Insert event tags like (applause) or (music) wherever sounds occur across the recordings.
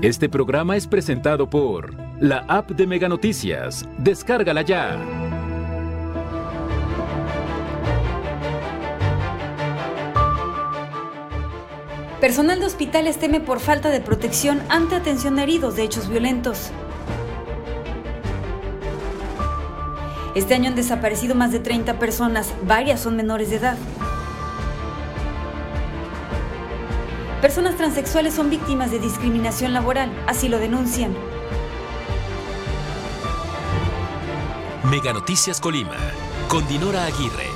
Este programa es presentado por la app de Mega Noticias. Descárgala ya. Personal de hospitales teme por falta de protección ante atención a heridos de hechos violentos. Este año han desaparecido más de 30 personas, varias son menores de edad. Personas transexuales son víctimas de discriminación laboral, así lo denuncian. Mega Noticias Colima, con Dinora Aguirre.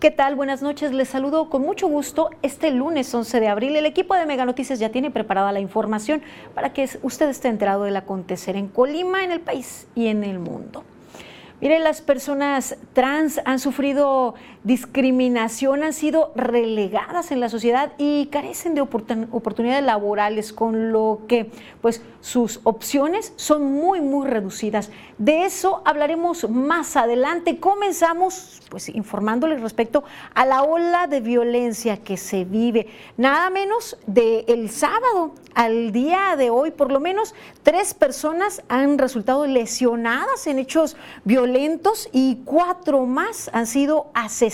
¿Qué tal? Buenas noches. Les saludo con mucho gusto. Este lunes 11 de abril el equipo de Mega Noticias ya tiene preparada la información para que usted esté enterado del acontecer en Colima, en el país y en el mundo. Mire, las personas trans han sufrido discriminación, han sido relegadas en la sociedad y carecen de oportunidades laborales, con lo que pues sus opciones son muy, muy reducidas. De eso hablaremos más adelante. Comenzamos pues informándoles respecto a la ola de violencia que se vive. Nada menos de el sábado al día de hoy, por lo menos tres personas han resultado lesionadas en hechos violentos y cuatro más han sido asesinadas.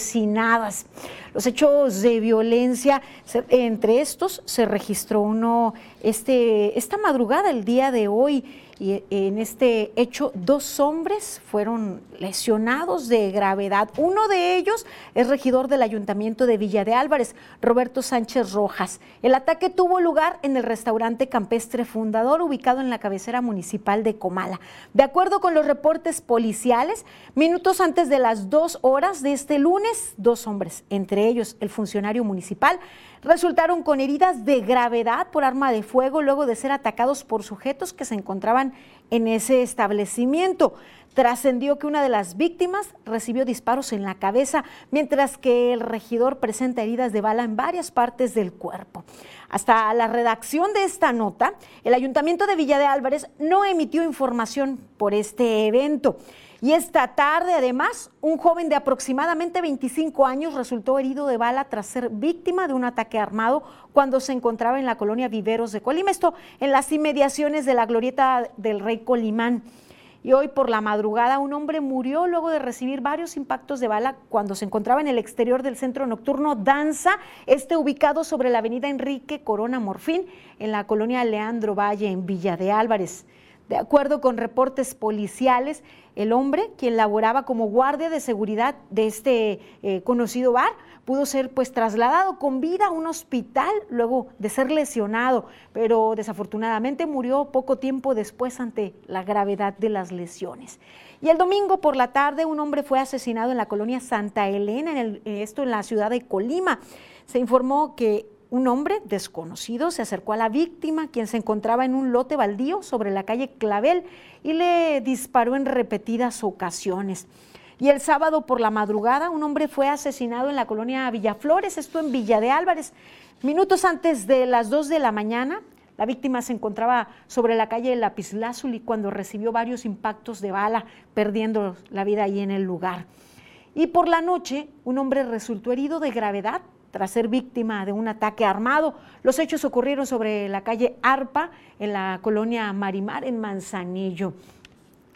Los hechos de violencia, entre estos se registró uno este, esta madrugada, el día de hoy, y en este hecho dos hombres fueron lesionados de gravedad. Uno de ellos es regidor del ayuntamiento de Villa de Álvarez, Roberto Sánchez Rojas. El ataque tuvo lugar en el restaurante campestre Fundador, ubicado en la cabecera municipal de Comala. De acuerdo con los reportes policiales, minutos antes de las dos horas de este lunes, dos hombres, entre ellos el funcionario municipal, resultaron con heridas de gravedad por arma de fuego luego de ser atacados por sujetos que se encontraban en ese establecimiento. Trascendió que una de las víctimas recibió disparos en la cabeza, mientras que el regidor presenta heridas de bala en varias partes del cuerpo. Hasta la redacción de esta nota, el Ayuntamiento de Villa de Álvarez no emitió información por este evento. Y esta tarde, además, un joven de aproximadamente 25 años resultó herido de bala tras ser víctima de un ataque armado cuando se encontraba en la colonia Viveros de Colima, esto en las inmediaciones de la glorieta del Rey Colimán. Y hoy por la madrugada un hombre murió luego de recibir varios impactos de bala cuando se encontraba en el exterior del centro nocturno Danza, este ubicado sobre la avenida Enrique Corona Morfín, en la colonia Leandro Valle, en Villa de Álvarez. De acuerdo con reportes policiales, el hombre, quien laboraba como guardia de seguridad de este eh, conocido bar, pudo ser pues trasladado con vida a un hospital luego de ser lesionado, pero desafortunadamente murió poco tiempo después ante la gravedad de las lesiones. Y el domingo por la tarde un hombre fue asesinado en la colonia Santa Elena, en esto en la ciudad de Colima. Se informó que un hombre desconocido se acercó a la víctima, quien se encontraba en un lote baldío sobre la calle Clavel, y le disparó en repetidas ocasiones. Y el sábado por la madrugada, un hombre fue asesinado en la colonia Villaflores, esto en Villa de Álvarez. Minutos antes de las 2 de la mañana, la víctima se encontraba sobre la calle Lapislázuli cuando recibió varios impactos de bala, perdiendo la vida ahí en el lugar. Y por la noche, un hombre resultó herido de gravedad tras ser víctima de un ataque armado. Los hechos ocurrieron sobre la calle Arpa, en la colonia Marimar, en Manzanillo.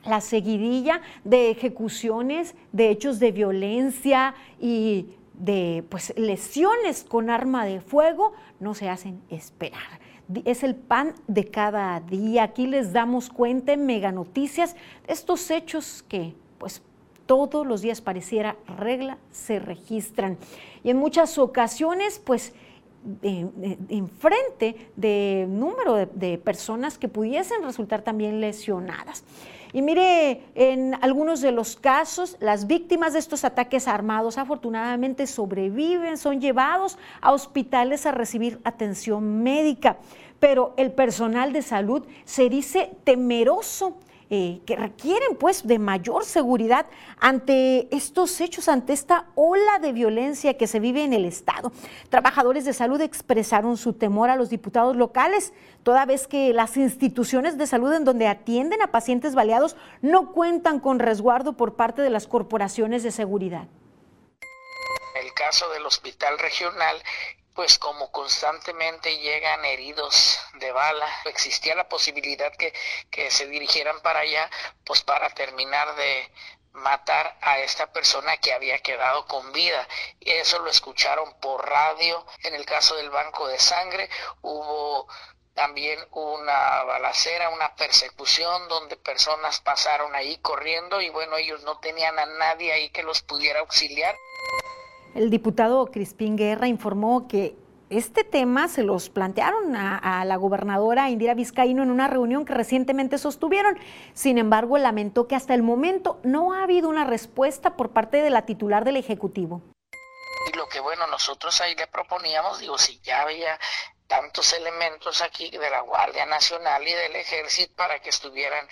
La seguidilla de ejecuciones, de hechos de violencia y de pues, lesiones con arma de fuego no se hacen esperar. Es el pan de cada día. Aquí les damos cuenta en Mega Noticias estos hechos que pues todos los días pareciera regla, se registran. Y en muchas ocasiones, pues, en frente de número de, de, personas que pudiesen resultar también lesionadas. Y mire, en algunos de los casos, las víctimas de estos ataques armados afortunadamente sobreviven, son llevados a hospitales a recibir atención médica, pero el personal de salud se dice temeroso eh, que requieren pues de mayor seguridad ante estos hechos, ante esta ola de violencia que se vive en el Estado. Trabajadores de salud expresaron su temor a los diputados locales, toda vez que las instituciones de salud en donde atienden a pacientes baleados no cuentan con resguardo por parte de las corporaciones de seguridad. El caso del hospital regional pues como constantemente llegan heridos de bala, existía la posibilidad que, que se dirigieran para allá, pues para terminar de, matar a esta persona que había quedado con vida. Eso lo escucharon por radio. En el caso del banco de sangre hubo también una balacera, una persecución donde personas pasaron ahí corriendo y bueno, ellos no tenían a nadie ahí que los pudiera auxiliar. El diputado Crispín Guerra informó que este tema se los plantearon a, la gobernadora Indira Vizcaíno en una reunión que recientemente sostuvieron. Sin embargo, lamentó que hasta el momento no ha habido una respuesta por parte de la titular del Ejecutivo. Y lo que bueno, nosotros ahí le proponíamos, digo, si ya había tantos elementos aquí de la Guardia Nacional y del Ejército para que estuvieran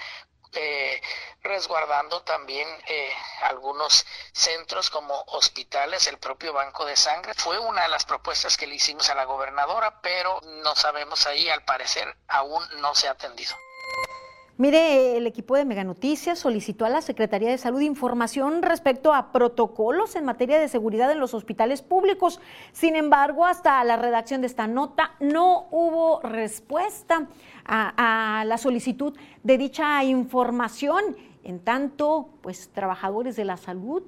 eh, resguardando también eh, algunos centros como hospitales, el propio banco de sangre. Fue una de las propuestas que le hicimos a la gobernadora, pero no sabemos ahí, al parecer aún no se ha atendido. Mire, el equipo de Mega Noticias solicitó a la Secretaría de Salud información respecto a protocolos en materia de seguridad en los hospitales públicos. Sin embargo, hasta la redacción de esta nota no hubo respuesta a, la solicitud de dicha información. En tanto, pues trabajadores de la salud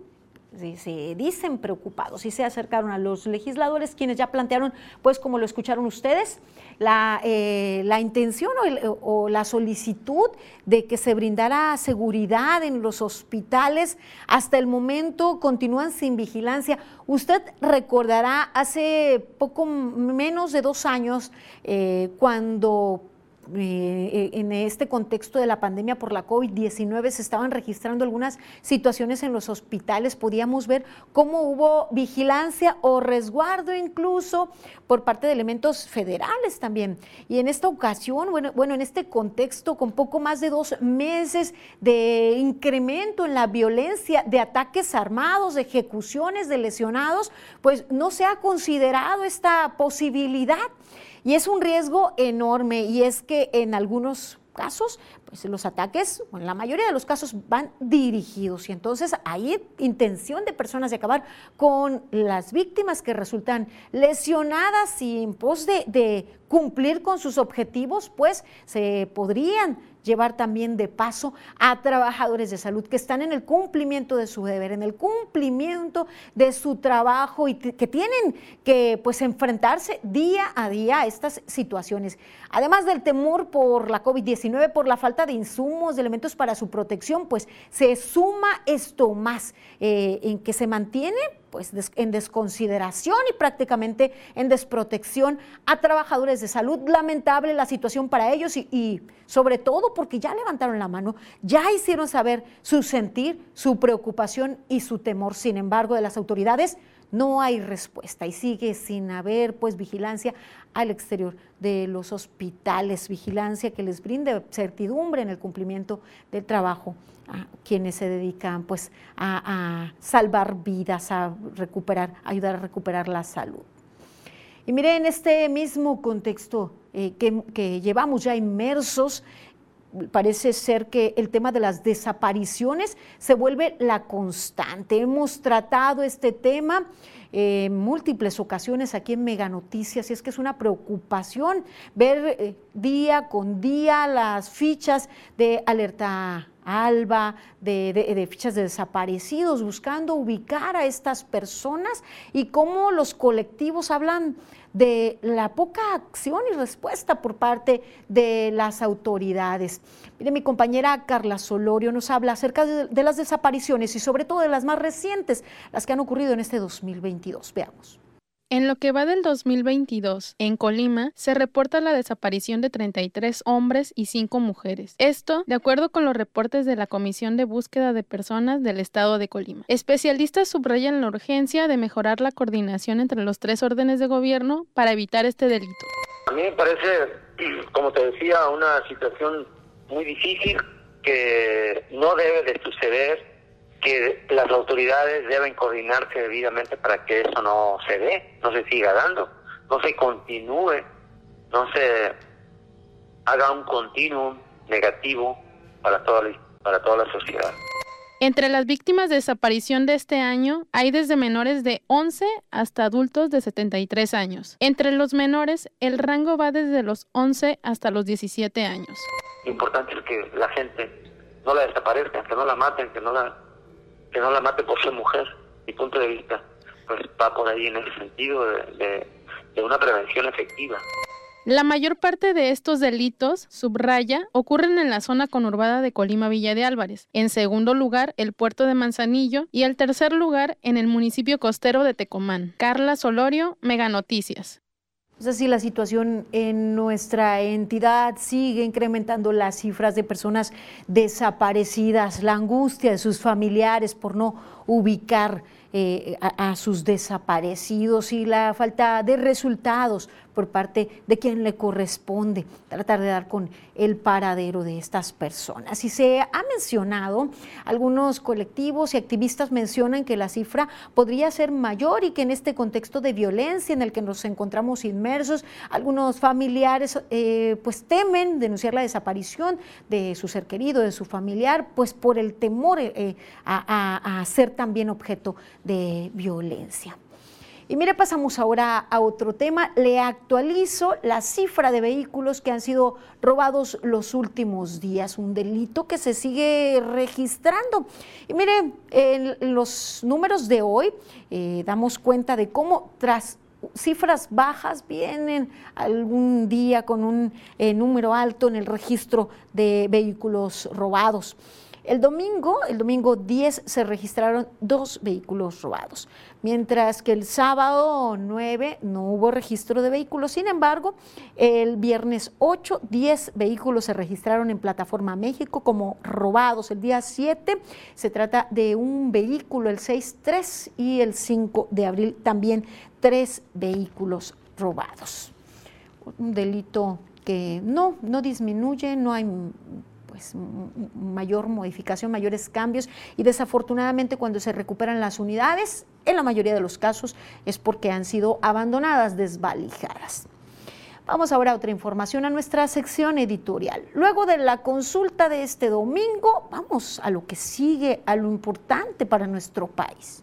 se dicen preocupados y se acercaron a los legisladores quienes ya plantearon, pues como lo escucharon ustedes, la, eh, intención o, la solicitud de que se brindara seguridad en los hospitales. Hasta el momento continúan sin vigilancia. Usted recordará hace poco menos de dos años eh, cuando eh, en este contexto de la pandemia por la COVID-19 se estaban registrando algunas situaciones en los hospitales. Podíamos ver cómo hubo vigilancia o resguardo incluso por parte de elementos federales también. Y en esta ocasión, bueno, bueno en este contexto, con poco más de dos meses de incremento en la violencia, de ataques armados, de ejecuciones, de lesionados, pues no se ha considerado esta posibilidad. Y es un riesgo enorme y es que en algunos casos, pues los ataques, en la mayoría de los casos van dirigidos. Y entonces hay intención de personas de acabar con las víctimas que resultan lesionadas y en pos de cumplir con sus objetivos, pues se podrían llevar también de paso a trabajadores de salud que están en el cumplimiento de su deber, en el cumplimiento de su trabajo y que tienen que pues enfrentarse día a día a estas situaciones. Además del temor por la COVID-19, por la falta de insumos, de elementos para su protección, pues se suma esto más eh, en que se mantiene pues en desconsideración y prácticamente en desprotección a trabajadores de salud. Lamentable la situación para ellos y, y, sobre todo porque ya levantaron la mano, ya hicieron saber su sentir, su preocupación y su temor. Sin embargo, de las autoridades no hay respuesta y sigue sin haber pues vigilancia al exterior de los hospitales, vigilancia que les brinde certidumbre en el cumplimiento del trabajo a quienes se dedican pues a, salvar vidas, a recuperar, ayudar a recuperar la salud. Y mire, en este mismo contexto eh, que, llevamos ya inmersos, parece ser que el tema de las desapariciones se vuelve la constante. Hemos tratado este tema en múltiples ocasiones aquí en Mega Noticias y es que es una preocupación ver eh, día con día las fichas de alerta alba, de, fichas de desaparecidos, buscando ubicar a estas personas y cómo los colectivos hablan de la poca acción y respuesta por parte de las autoridades. Mire, mi compañera Carla Solorio nos habla acerca de las desapariciones y sobre todo de las más recientes, las que han ocurrido en este 2022. Veamos. En lo que va del 2022, en Colima se reporta la desaparición de 33 hombres y 5 mujeres. Esto, de acuerdo con los reportes de la Comisión de Búsqueda de Personas del Estado de Colima. Especialistas subrayan la urgencia de mejorar la coordinación entre los tres órdenes de gobierno para evitar este delito. A mí me parece, (clears throat) como te decía, una situación muy difícil que no debe de suceder que las autoridades deben coordinarse debidamente para que eso no se dé, no se siga dando, no se continúe, no se haga un continuum negativo para toda la, para toda la sociedad. Entre las víctimas de desaparición de este año hay desde menores de 11 hasta adultos de 73 años. Entre los menores, el rango va desde los 11 hasta los 17 años. Importante es que la gente no la desaparezca, que no la maten, que no la, que no la mate por ser mujer. Mi punto de vista pues va por ahí en ese sentido de, de una prevención efectiva. La mayor parte de estos delitos, subraya, ocurren en la zona conurbada de Colima Villa de Álvarez. En segundo lugar, el puerto de Manzanillo y el tercer lugar en el municipio costero de Tecomán. Carla Solorio, Mega Noticias. Es así, la situación en nuestra entidad sigue incrementando las cifras de personas desaparecidas, la angustia de sus familiares por no ubicar eh, a, sus desaparecidos y la falta de resultados por parte de quien le corresponde tratar de dar con el paradero de estas personas. Y se ha mencionado, algunos colectivos y activistas mencionan que la cifra podría ser mayor y que en este contexto de violencia en el que nos encontramos inmersos, algunos familiares eh, pues temen denunciar la desaparición de su ser querido, de su familiar, pues por el temor eh, a ser también objeto de violencia. Y mire, pasamos ahora a otro tema. Le actualizo la cifra de vehículos que han sido robados los últimos días, un delito que se sigue registrando. Y mire, en los números de hoy eh, damos cuenta de cómo tras cifras bajas vienen algún día con un eh, número alto en el registro de vehículos robados. El domingo, el domingo 10, se registraron dos vehículos robados, mientras que el sábado 9 no hubo registro de vehículos. Sin embargo, el viernes 8, 10 vehículos se registraron en Plataforma México como robados. El día 7 se trata de un vehículo, el 6, 3 y el 5 de abril también tres vehículos robados. Un delito que no, no disminuye, no hay pues, mayor modificación, mayores cambios y desafortunadamente cuando se recuperan las unidades, en la mayoría de los casos es porque han sido abandonadas, desvalijadas. Vamos ahora a otra información, a nuestra sección editorial. Luego de la consulta de este domingo, vamos a lo que sigue, a lo importante para nuestro país.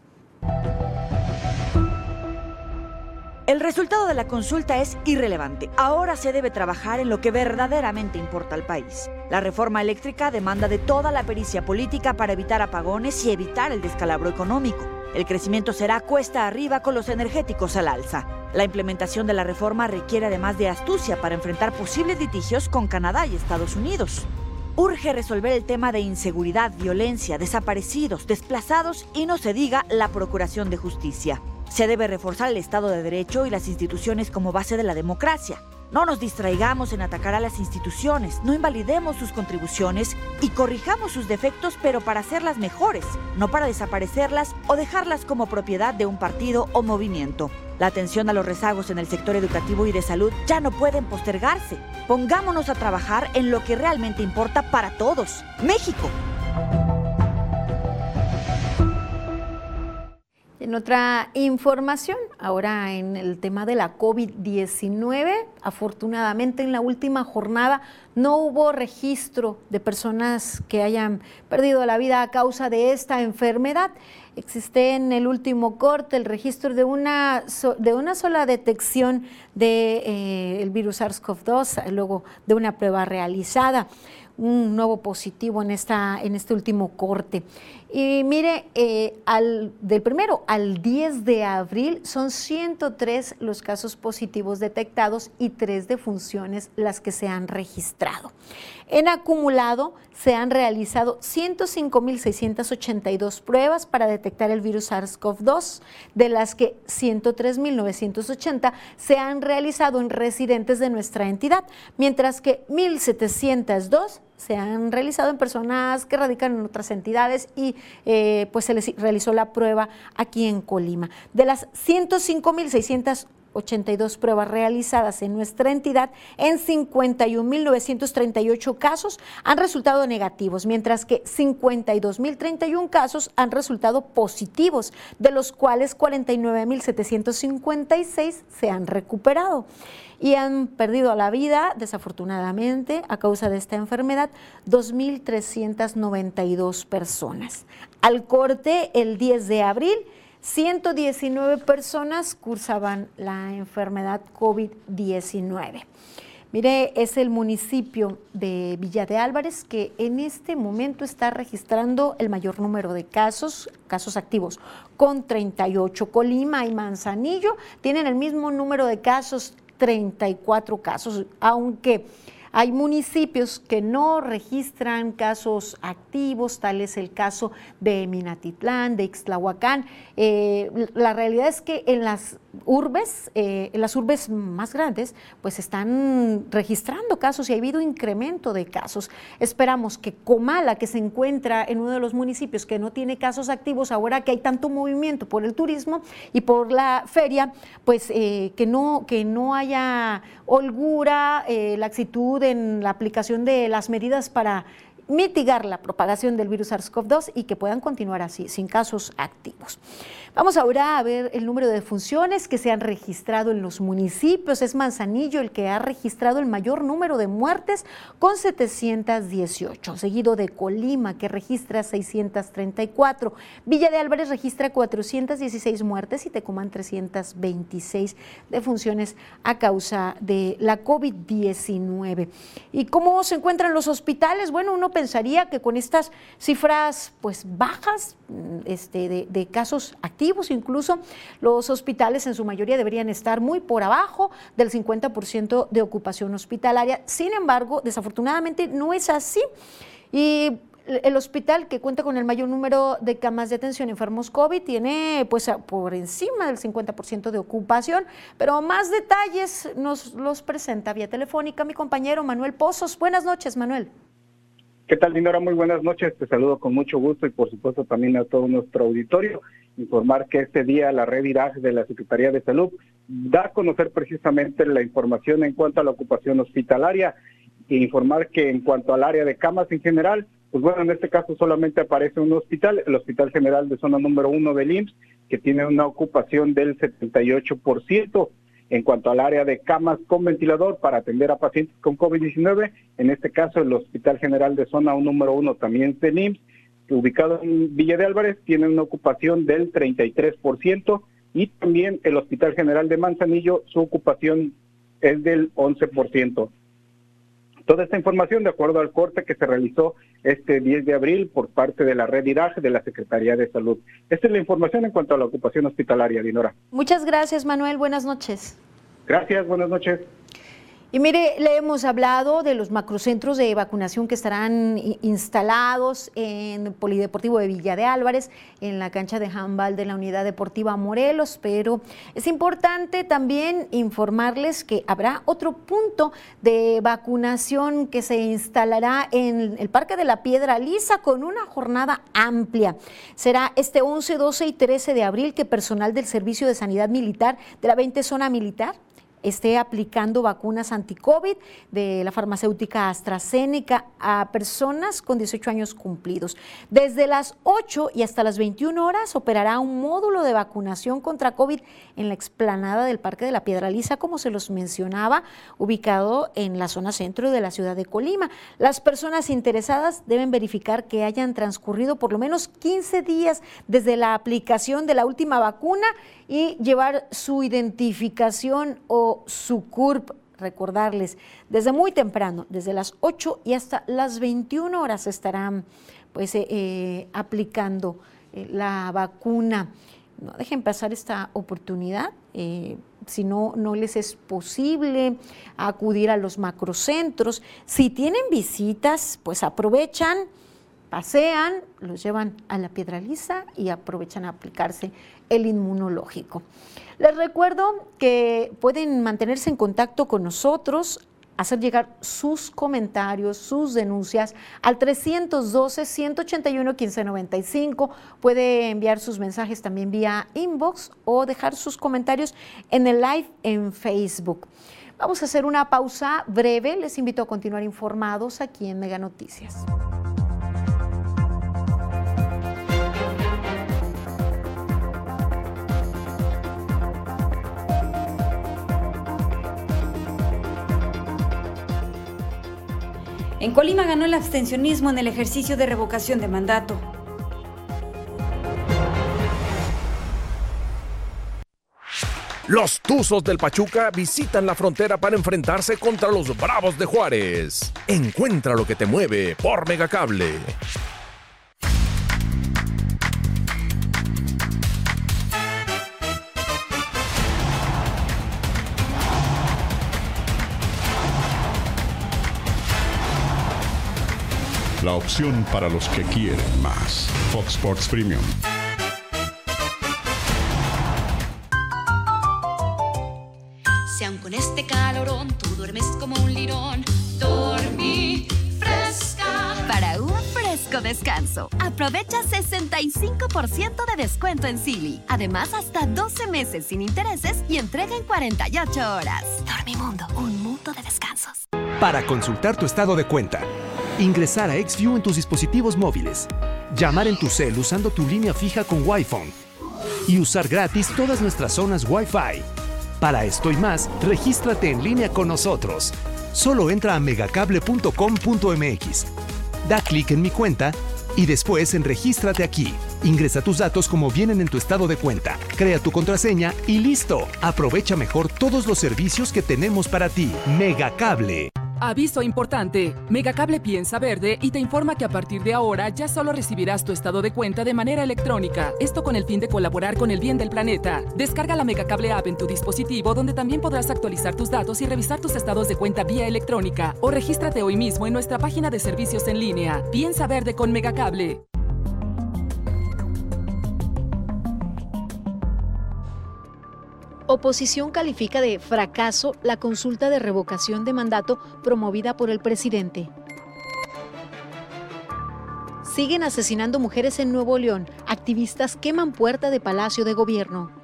El resultado de la consulta es irrelevante. Ahora se debe trabajar en lo que verdaderamente importa al país. La reforma eléctrica demanda de toda la pericia política para evitar apagones y evitar el descalabro económico. El crecimiento será cuesta arriba con los energéticos al alza. La implementación de la reforma requiere además de astucia para enfrentar posibles litigios con Canadá y Estados Unidos. Urge resolver el tema de inseguridad, violencia, desaparecidos, desplazados y no se diga la procuración de justicia. Se debe reforzar el Estado de Derecho y las instituciones como base de la democracia. No nos distraigamos en atacar a las instituciones, no invalidemos sus contribuciones y corrijamos sus defectos, pero para hacerlas mejores, no para desaparecerlas o dejarlas como propiedad de un partido o movimiento. La atención a los rezagos en el sector educativo y de salud ya no pueden postergarse. Pongámonos a trabajar en lo que realmente importa para todos, México. En otra información, ahora en el tema de la COVID-19, afortunadamente en la última jornada no hubo registro de personas que hayan perdido la vida a causa de esta enfermedad. Existe en el último corte el registro de una, de una sola detección del de, eh, virus SARS-CoV-2, luego de una prueba realizada un nuevo positivo en, esta, en este último corte. Y mire, eh, al, del primero al 10 de abril son 103 los casos positivos detectados y tres defunciones las que se han registrado. En acumulado se han realizado 105.682 pruebas para detectar el virus SARS-CoV-2, de las que 103.980 se han realizado en residentes de nuestra entidad, mientras que 1.702 se han realizado en personas que radican en otras entidades y eh, pues se les realizó la prueba aquí en Colima. De las 105.600 82 pruebas realizadas en nuestra entidad, en 51.938 casos han resultado negativos, mientras que 52.031 casos han resultado positivos, de los cuales 49.756 se han recuperado y han perdido la vida, desafortunadamente, a causa de esta enfermedad, 2.392 personas. Al corte, el 10 de abril, 119 personas cursaban la enfermedad COVID-19. Mire, es el municipio de Villa de Álvarez que en este momento está registrando el mayor número de casos, casos activos, con 38. Colima y Manzanillo tienen el mismo número de casos, 34 casos, aunque hay municipios que no registran casos activos, tal es el caso de Minatitlán, de Ixtlahuacán. Eh, la realidad es que en las urbes, eh, las urbes más grandes, pues están registrando casos y ha habido incremento de casos. Esperamos que Comala, que se encuentra en uno de los municipios que no tiene casos activos, ahora que hay tanto movimiento por el turismo y por la feria, pues eh, que, no, que no haya holgura, laxitud en la aplicación de las medidas para mitigar la propagación del virus SARS-CoV-2 y que puedan continuar así, sin casos activos. Vamos ahora a ver el número de funciones que se han registrado en los municipios. Es Manzanillo el que ha registrado el mayor número de muertes con 718, seguido de Colima que registra 634. Villa de Álvarez registra 416 muertes y Tecumán 326 defunciones a causa de la COVID-19. ¿Y cómo se encuentran los hospitales? Bueno, uno pensaría que con estas cifras pues bajas este, de, de casos activos, incluso los hospitales en su mayoría deberían estar muy por abajo del 50% de ocupación hospitalaria. Sin embargo, desafortunadamente no es así. Y el hospital que cuenta con el mayor número de camas de atención enfermos COVID tiene pues por encima del 50% de ocupación, pero más detalles nos los presenta vía telefónica mi compañero Manuel Pozos. Buenas noches, Manuel. ¿Qué tal, Dinora? Muy buenas noches. Te saludo con mucho gusto y por supuesto también a todo nuestro auditorio informar que este día la red IRAG de la Secretaría de Salud da a conocer precisamente la información en cuanto a la ocupación hospitalaria e informar que en cuanto al área de camas en general, pues bueno, en este caso solamente aparece un hospital, el Hospital General de Zona número uno del IMSS, que tiene una ocupación del 78%. En cuanto al área de camas con ventilador para atender a pacientes con COVID-19, en este caso el Hospital General de Zona número uno también del IMSS ubicado en Villa de Álvarez, tiene una ocupación del 33% y también el Hospital General de Manzanillo, su ocupación es del 11%. Toda esta información de acuerdo al corte que se realizó este 10 de abril por parte de la red IRAG de la Secretaría de Salud. Esta es la información en cuanto a la ocupación hospitalaria, Dinora. Muchas gracias, Manuel. Buenas noches. Gracias, buenas noches. Y mire, le hemos hablado de los macrocentros de vacunación que estarán instalados en Polideportivo de Villa de Álvarez, en la cancha de handball de la Unidad Deportiva Morelos, pero es importante también informarles que habrá otro punto de vacunación que se instalará en el Parque de la Piedra Lisa con una jornada amplia. Será este 11, 12 y 13 de abril que personal del Servicio de Sanidad Militar de la 20 Zona Militar esté aplicando vacunas anti-COVID de la farmacéutica AstraZeneca a personas con 18 años cumplidos. Desde las 8 y hasta las 21 horas operará un módulo de vacunación contra COVID en la explanada del Parque de la Piedra Lisa, como se los mencionaba, ubicado en la zona centro de la ciudad de Colima. Las personas interesadas deben verificar que hayan transcurrido por lo menos 15 días desde la aplicación de la última vacuna y llevar su identificación o su CURP recordarles, desde muy temprano, desde las 8 y hasta las 21 horas estarán pues eh, eh, aplicando eh, la vacuna. No dejen pasar esta oportunidad. si no, no les es posible acudir a los macrocentros. Si tienen visitas, pues aprovechan, pasean, los llevan a la piedra lisa y aprovechan a aplicarse el inmunológico. Les recuerdo que pueden mantenerse en contacto con nosotros hacer llegar sus comentarios, sus denuncias al 312-181-1595. Puede enviar sus mensajes también vía inbox o dejar sus comentarios en el live en Facebook. Vamos a hacer una pausa breve. Les invito a continuar informados aquí en Mega Noticias. En Colima ganó el abstencionismo en el ejercicio de revocación de mandato. Los Tuzos del Pachuca visitan la frontera para enfrentarse contra los Bravos de Juárez. Encuentra lo que te mueve por Megacable. La opción para los que quieren más. Fox Sports Premium. Si aun con este calorón tú duermes como un lirón, dormí fresca. Para un fresco descanso, aprovecha 65% de descuento en Silly. Además, hasta 12 meses sin intereses y entrega en 48 horas. Dormimundo, un mundo de descansos. Para consultar tu estado de cuenta, ingresar a XView en tus dispositivos móviles, llamar en tu cel usando tu línea fija con Wi-Fi y usar gratis todas nuestras zonas Wi-Fi. Para esto y más, regístrate en línea con nosotros. Solo entra a megacable.com.mx. Da clic en mi cuenta y después en Regístrate aquí. Ingresa tus datos como vienen en tu estado de cuenta, crea tu contraseña y listo. Aprovecha mejor todos los servicios que tenemos para ti. Megacable. Aviso importante. Megacable piensa verde y te informa que a partir de ahora ya solo recibirás tu estado de cuenta de manera electrónica. Esto con el fin de colaborar con el bien del planeta. Descarga la Megacable app en tu dispositivo donde también podrás actualizar tus datos y revisar tus estados de cuenta vía electrónica o regístrate hoy mismo en nuestra página de servicios en línea. Piensa verde con Megacable. Oposición califica de fracaso la consulta de revocación de mandato promovida por el presidente. Siguen asesinando mujeres en Nuevo León. Activistas queman puerta de Palacio de Gobierno.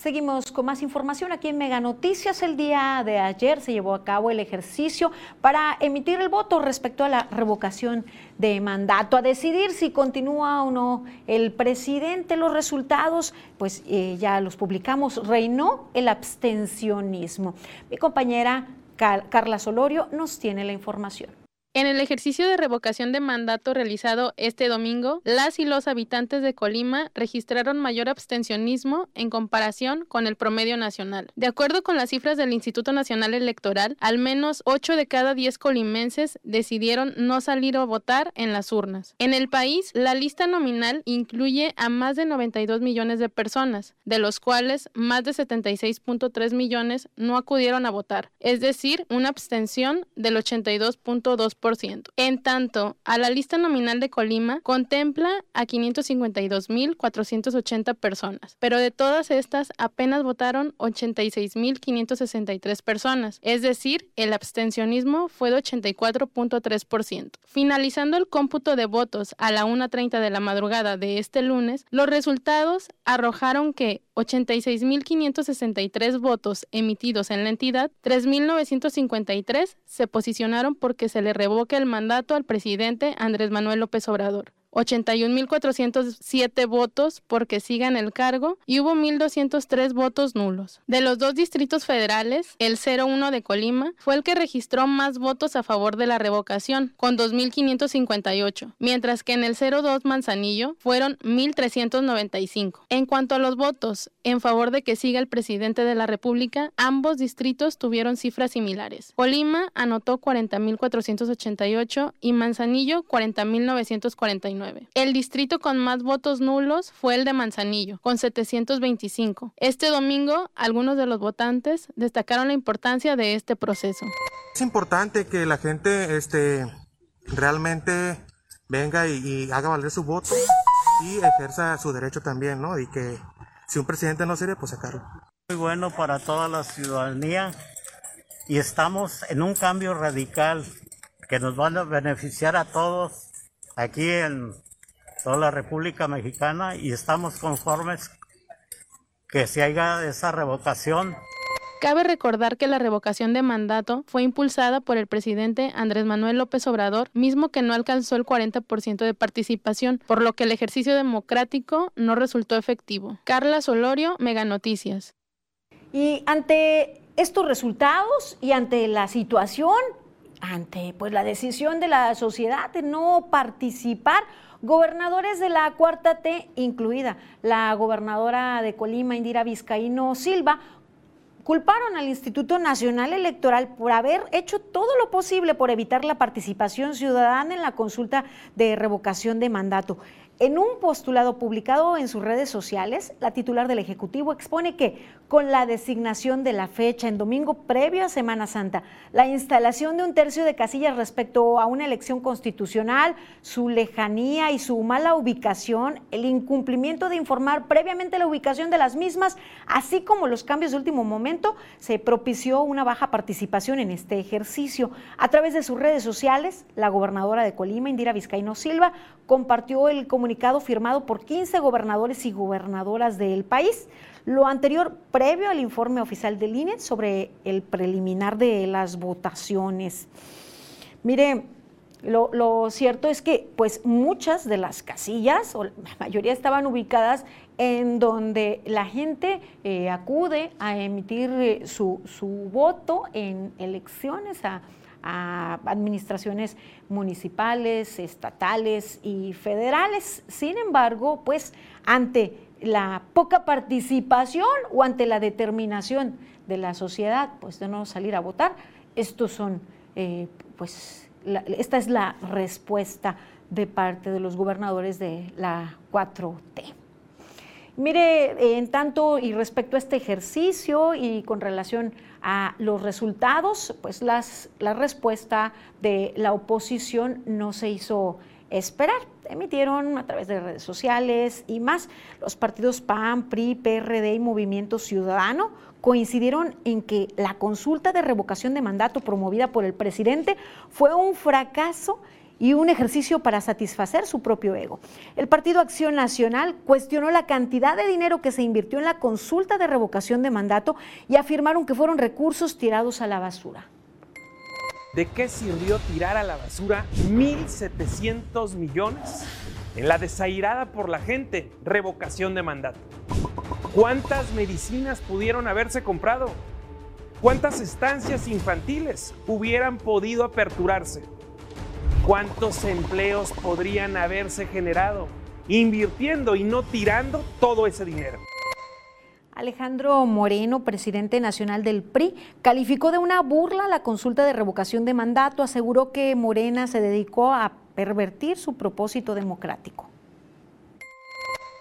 Seguimos con más información aquí en Mega Noticias. El día de ayer se llevó a cabo el ejercicio para emitir el voto respecto a la revocación de mandato, a decidir si continúa o no el presidente. Los resultados, pues eh, ya los publicamos, reinó el abstencionismo. Mi compañera Carla Solorio nos tiene la información. En el ejercicio de revocación de mandato realizado este domingo, las y los habitantes de Colima registraron mayor abstencionismo en comparación con el promedio nacional. De acuerdo con las cifras del Instituto Nacional Electoral, al menos 8 de cada 10 colimenses decidieron no salir a votar en las urnas. En el país, la lista nominal incluye a más de 92 millones de personas, de los cuales más de 76.3 millones no acudieron a votar, es decir, una abstención del 82.2%. En tanto, a la lista nominal de Colima contempla a 552.480 personas, pero de todas estas apenas votaron 86.563 personas, es decir, el abstencionismo fue de 84.3%. Finalizando el cómputo de votos a la 1.30 de la madrugada de este lunes, los resultados arrojaron que 86.563 votos emitidos en la entidad, 3.953 se posicionaron porque se le revoque el mandato al presidente Andrés Manuel López Obrador. 81.407 votos porque sigan el cargo y hubo 1.203 votos nulos. De los dos distritos federales, el 01 de Colima fue el que registró más votos a favor de la revocación, con 2.558, mientras que en el 02 Manzanillo fueron 1.395. En cuanto a los votos en favor de que siga el presidente de la República, ambos distritos tuvieron cifras similares. Colima anotó 40.488 y Manzanillo 40.949. El distrito con más votos nulos fue el de Manzanillo, con 725. Este domingo, algunos de los votantes destacaron la importancia de este proceso. Es importante que la gente este, realmente venga y, haga valer su voto. y ejerza su derecho también, ¿no? Y que si un presidente no sirve, pues sacarlo. Muy bueno para toda la ciudadanía y estamos en un cambio radical que nos va a beneficiar a todos aquí en toda la República Mexicana y estamos conformes que se haga esa revocación. Cabe recordar que la revocación de mandato fue impulsada por el presidente Andrés Manuel López Obrador, mismo que no alcanzó el 40% de participación, por lo que el ejercicio democrático no resultó efectivo. Carla Solorio, Mega Noticias. Y ante estos resultados y ante la situación, ante pues la decisión de la sociedad de no participar, gobernadores de la cuarta T, incluida la gobernadora de Colima, Indira Vizcaíno Silva, culparon al Instituto Nacional Electoral por haber hecho todo lo posible por evitar la participación ciudadana en la consulta de revocación de mandato. En un postulado publicado en sus redes sociales, la titular del Ejecutivo expone que con la designación de la fecha en domingo previo a Semana Santa, la instalación de un tercio de casillas respecto a una elección constitucional, su lejanía y su mala ubicación, el incumplimiento de informar previamente la ubicación de las mismas, así como los cambios de último momento, se propició una baja participación en este ejercicio. A través de sus redes sociales, la gobernadora de Colima, Indira Vizcaíno Silva, compartió el comunicado firmado por 15 gobernadores y gobernadoras del país. Lo anterior previo al informe oficial del INE sobre el preliminar de las votaciones. Mire, lo, cierto es que pues muchas de las casillas, o la mayoría estaban ubicadas en donde la gente eh, acude a emitir eh, su, su voto en elecciones, a a administraciones municipales, estatales y federales. Sin embargo, pues ante la poca participación o ante la determinación de la sociedad, pues de no salir a votar, estos son, eh, pues, esta es la respuesta de parte de los gobernadores de la 4T. Mire, en tanto y respecto a este ejercicio y con relación a los resultados, pues las, la respuesta de la oposición no se hizo esperar. Emitieron a través de redes sociales y más. Los partidos PAN, PRI, PRD y Movimiento Ciudadano coincidieron en que la consulta de revocación de mandato promovida por el presidente fue un fracaso y un ejercicio para satisfacer su propio ego. El Partido Acción Nacional cuestionó la cantidad de dinero que se invirtió en la consulta de revocación de mandato y afirmaron que fueron recursos tirados a la basura. ¿De qué sirvió tirar a la basura 1.700 millones en la desairada por la gente revocación de mandato? ¿Cuántas medicinas pudieron haberse comprado? ¿Cuántas estancias infantiles hubieran podido aperturarse? ¿Cuántos empleos podrían haberse generado invirtiendo y no tirando todo ese dinero? Alejandro Moreno, presidente nacional del PRI, calificó de una burla la consulta de revocación de mandato, aseguró que Morena se dedicó a pervertir su propósito democrático.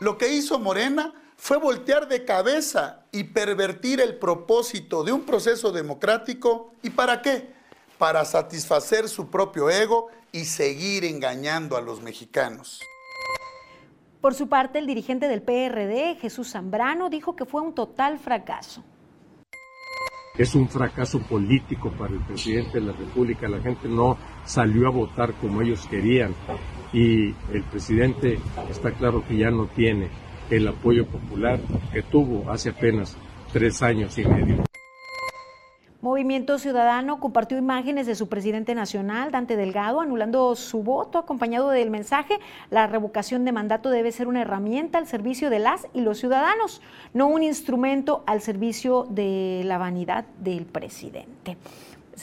Lo que hizo Morena fue voltear de cabeza y pervertir el propósito de un proceso democrático. ¿Y para qué? Para satisfacer su propio ego y seguir engañando a los mexicanos. Por su parte, el dirigente del PRD, Jesús Zambrano, dijo que fue un total fracaso. Es un fracaso político para el presidente de la República. La gente no salió a votar como ellos querían y el presidente está claro que ya no tiene el apoyo popular que tuvo hace apenas tres años y medio. Movimiento Ciudadano compartió imágenes de su presidente nacional, Dante Delgado, anulando su voto, acompañado del mensaje, la revocación de mandato debe ser una herramienta al servicio de las y los ciudadanos, no un instrumento al servicio de la vanidad del presidente.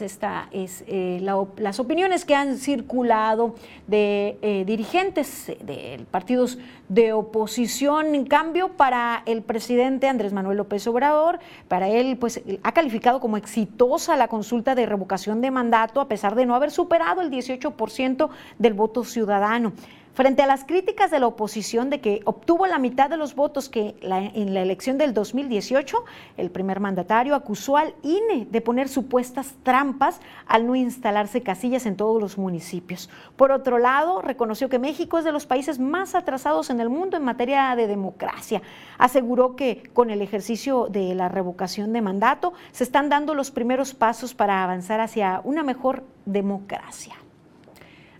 Esta es eh, las opiniones que han circulado de eh, dirigentes de partidos de oposición. En cambio, para el presidente Andrés Manuel López Obrador, para él, pues ha calificado como exitosa la consulta de revocación de mandato, a pesar de no haber superado el 18% del voto ciudadano. Frente a las críticas de la oposición de que obtuvo la mitad de los votos que en la elección del 2018, el primer mandatario acusó al INE de poner supuestas trampas al no instalarse casillas en todos los municipios. Por otro lado, reconoció que México es de los países más atrasados en el mundo en materia de democracia. Aseguró que con el ejercicio de la revocación de mandato se están dando los primeros pasos para avanzar hacia una mejor democracia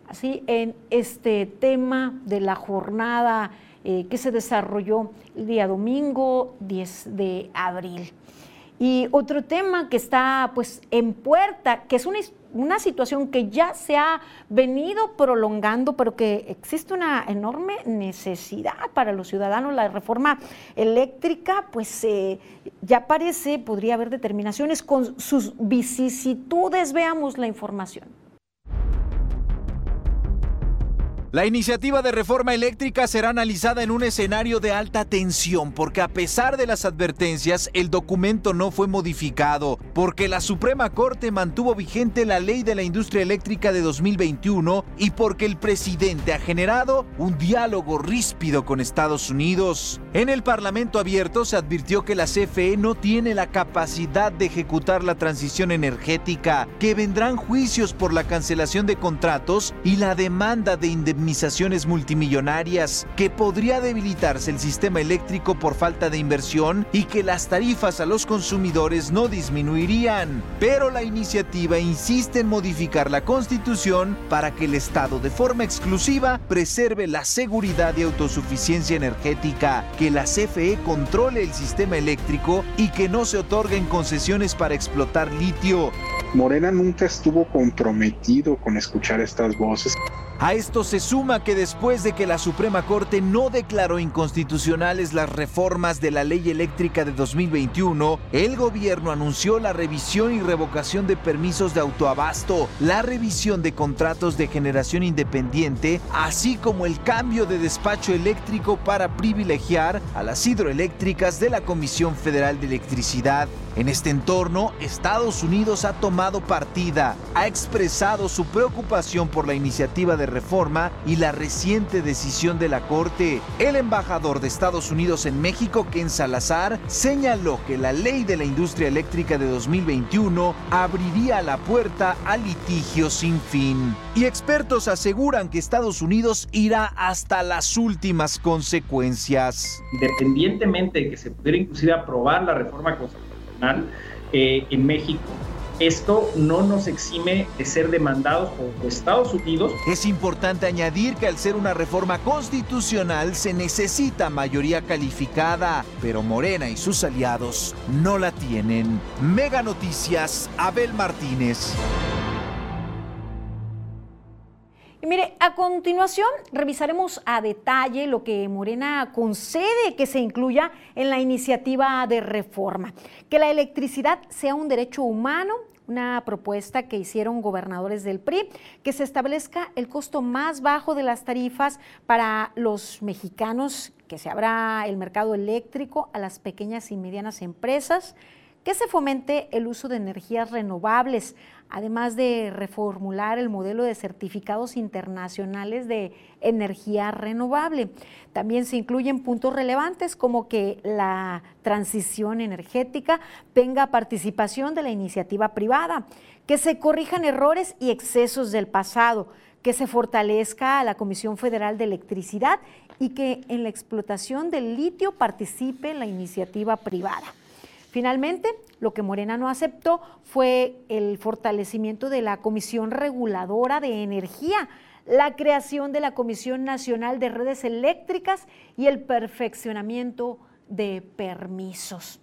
así en este tema de la jornada eh, que se desarrolló el día domingo 10 de abril. Y otro tema que está pues en puerta, que es una, una, situación que ya se ha venido prolongando, pero que existe una enorme necesidad para los ciudadanos, la reforma eléctrica, pues eh, ya parece, podría haber determinaciones con sus vicisitudes. Veamos la información. La iniciativa de reforma eléctrica será analizada en un escenario de alta tensión porque a pesar de las advertencias, el documento no fue modificado, porque la Suprema Corte mantuvo vigente la ley de la industria eléctrica de 2021 y porque el presidente ha generado un diálogo ríspido con Estados Unidos. En el Parlamento abierto se advirtió que la CFE no tiene la capacidad de ejecutar la transición energética, que vendrán juicios por la cancelación de contratos y la demanda de indemnización indemnizaciones multimillonarias, que podría debilitarse el sistema eléctrico por falta de inversión y que las tarifas a los consumidores no disminuirían. Pero la iniciativa insiste en modificar la constitución para que el Estado de forma exclusiva preserve la seguridad y autosuficiencia energética, que la CFE controle el sistema eléctrico y que no se otorguen concesiones para explotar litio. Morena nunca estuvo comprometido con escuchar estas voces. A esto se suma que después de que la Suprema Corte no declaró inconstitucionales las reformas de la ley eléctrica de 2021, el gobierno anunció la revisión y revocación de permisos de autoabasto, la revisión de contratos de generación independiente, así como el cambio de despacho eléctrico para privilegiar a las hidroeléctricas de la Comisión Federal de Electricidad. En este entorno, Estados Unidos ha tomado partida, ha expresado su preocupación por la iniciativa de reforma y la reciente decisión de la Corte. El embajador de Estados Unidos en México, Ken Salazar, señaló que la ley de la industria eléctrica de 2021 abriría la puerta a litigio sin fin. Y expertos aseguran que Estados Unidos irá hasta las últimas consecuencias. Independientemente de que se pudiera inclusive aprobar la reforma constitucional, eh, en México. Esto no nos exime de ser demandados por Estados Unidos. Es importante añadir que al ser una reforma constitucional se necesita mayoría calificada, pero Morena y sus aliados no la tienen. Mega Noticias, Abel Martínez. Mire, a continuación revisaremos a detalle lo que Morena concede que se incluya en la iniciativa de reforma. Que la electricidad sea un derecho humano, una propuesta que hicieron gobernadores del PRI, que se establezca el costo más bajo de las tarifas para los mexicanos, que se abra el mercado eléctrico a las pequeñas y medianas empresas, que se fomente el uso de energías renovables, además de reformular el modelo de certificados internacionales de energía renovable. También se incluyen puntos relevantes como que la transición energética tenga participación de la iniciativa privada, que se corrijan errores y excesos del pasado, que se fortalezca a la Comisión Federal de Electricidad y que en la explotación del litio participe la iniciativa privada. Finalmente, lo que Morena no aceptó fue el fortalecimiento de la Comisión Reguladora de Energía, la creación de la Comisión Nacional de Redes Eléctricas y el perfeccionamiento de permisos.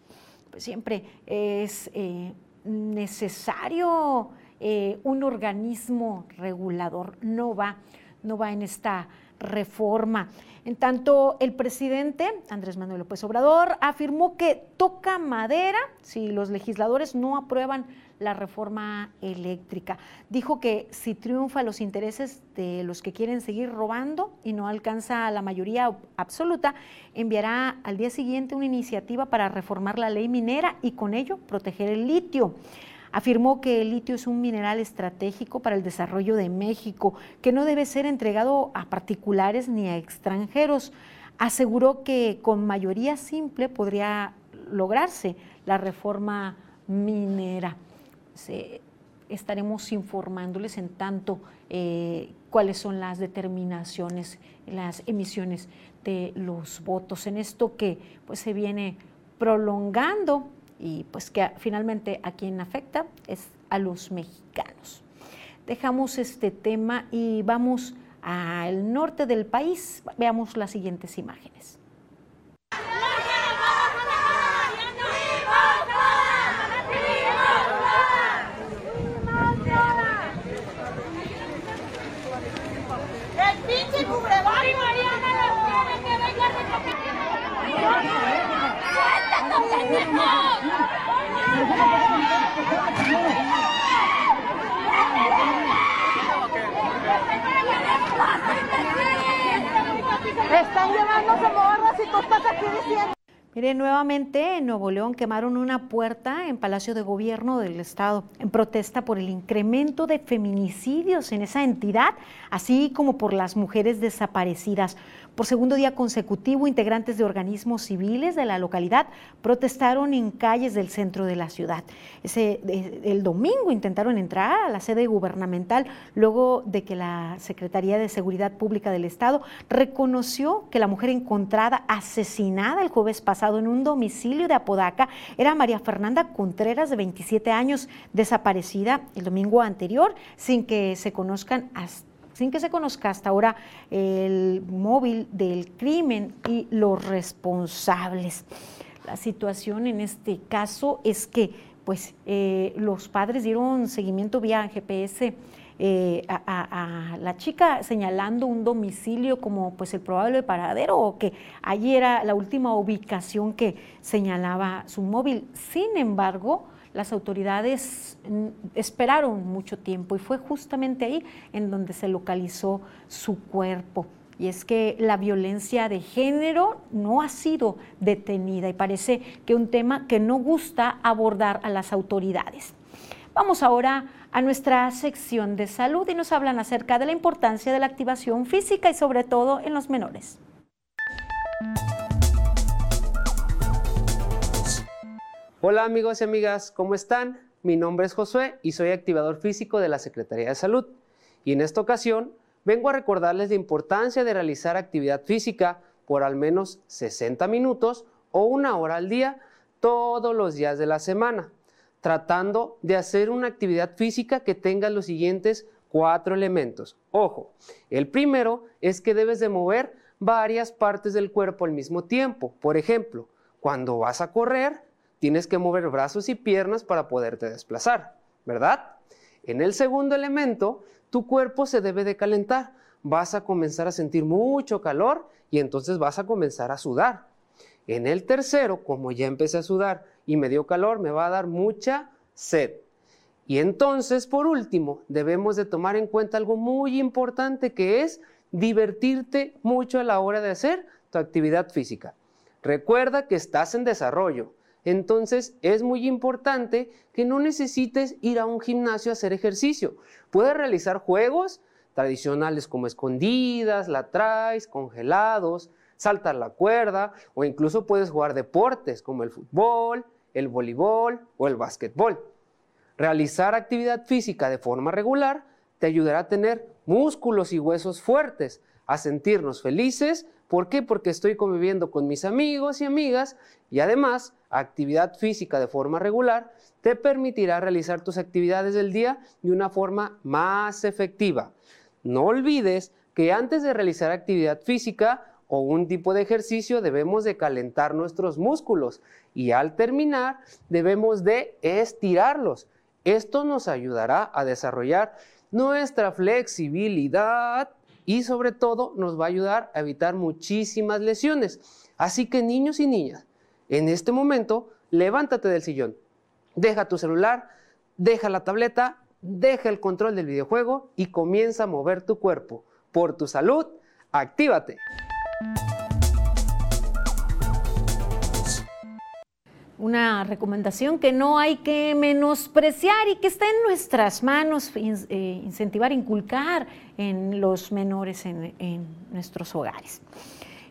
Pues siempre es eh, necesario eh, un organismo regulador, no va, no va en esta reforma. En tanto, el presidente Andrés Manuel López Obrador afirmó que toca madera si los legisladores no aprueban la reforma eléctrica. Dijo que si triunfa los intereses de los que quieren seguir robando y no alcanza la mayoría absoluta, enviará al día siguiente una iniciativa para reformar la ley minera y con ello proteger el litio. Afirmó que el litio es un mineral estratégico para el desarrollo de México, que no debe ser entregado a particulares ni a extranjeros. Aseguró que con mayoría simple podría lograrse la reforma minera. estaremos informándoles en tanto eh, cuáles son las determinaciones, las emisiones de los votos en esto que pues se viene prolongando y pues que finalmente a quien afecta es a los mexicanos. Dejamos este tema y vamos al norte del país. Veamos las siguientes imágenes. Están llevándose morras y tú estás aquí diciendo. Mire, nuevamente en Nuevo León quemaron una puerta en Palacio de Gobierno del Estado en protesta por el incremento de feminicidios en esa entidad, así como por las mujeres desaparecidas. Por segundo día consecutivo, integrantes de organismos civiles de la localidad protestaron en calles del centro de la ciudad. El domingo intentaron entrar a la sede gubernamental luego de que la Secretaría de Seguridad Pública del Estado reconoció que la mujer encontrada asesinada el jueves pasado en un domicilio de Apodaca era María Fernanda Contreras, de 27 años, desaparecida el domingo anterior sin que se conozcan hasta sin que se conozca hasta ahora el móvil del crimen y los responsables. La situación en este caso es que pues, eh, los padres dieron seguimiento vía GPS eh, a, la chica señalando un domicilio como pues el probable paradero o que allí era la última ubicación que señalaba su móvil. Sin embargo, las autoridades mm, esperaron mucho tiempo y fue justamente ahí en donde se localizó su cuerpo. Y es que la violencia de género no ha sido detenida y parece que un tema que no gusta abordar a las autoridades. Vamos ahora a nuestra sección de salud y nos hablan acerca de la importancia de la activación física y sobre todo en los menores. Hola amigos y amigas, ¿cómo están? Mi nombre es Josué y soy activador físico de la Secretaría de Salud. Y en esta ocasión vengo a recordarles la importancia de realizar actividad física por al menos 60 minutos o una hora al día todos los días de la semana, tratando de hacer una actividad física que tenga los siguientes cuatro elementos. Ojo, el primero es que debes de mover varias partes del cuerpo al mismo tiempo. Por ejemplo, cuando vas a correr, tienes que mover brazos y piernas para poderte desplazar, ¿verdad? En el segundo elemento, tu cuerpo se debe de calentar. Vas a comenzar a sentir mucho calor y entonces vas a comenzar a sudar. En el tercero, como ya empecé a sudar y me dio calor, me va a dar mucha sed. Y entonces, por último, debemos de tomar en cuenta algo muy importante que es divertirte mucho a la hora de hacer tu actividad física. Recuerda que estás en desarrollo entonces es muy importante que no necesites ir a un gimnasio a hacer ejercicio. Puedes realizar juegos tradicionales como escondidas, la traes, congelados, saltar la cuerda o incluso puedes jugar deportes como el fútbol, el voleibol o el básquetbol. Realizar actividad física de forma regular te ayudará a tener músculos y huesos fuertes, a sentirnos felices. ¿Por qué? Porque estoy conviviendo con mis amigos y amigas y además actividad física de forma regular te permitirá realizar tus actividades del día de una forma más efectiva. No olvides que antes de realizar actividad física o un tipo de ejercicio debemos de calentar nuestros músculos y al terminar debemos de estirarlos. Esto nos ayudará a desarrollar nuestra flexibilidad y sobre todo nos va a ayudar a evitar muchísimas lesiones. Así que niños y niñas, en este momento, levántate del sillón, deja tu celular, deja la tableta, deja el control del videojuego y comienza a mover tu cuerpo. Por tu salud, actívate. Una recomendación que no hay que menospreciar y que está en nuestras manos eh, incentivar, inculcar en los menores en, en nuestros hogares.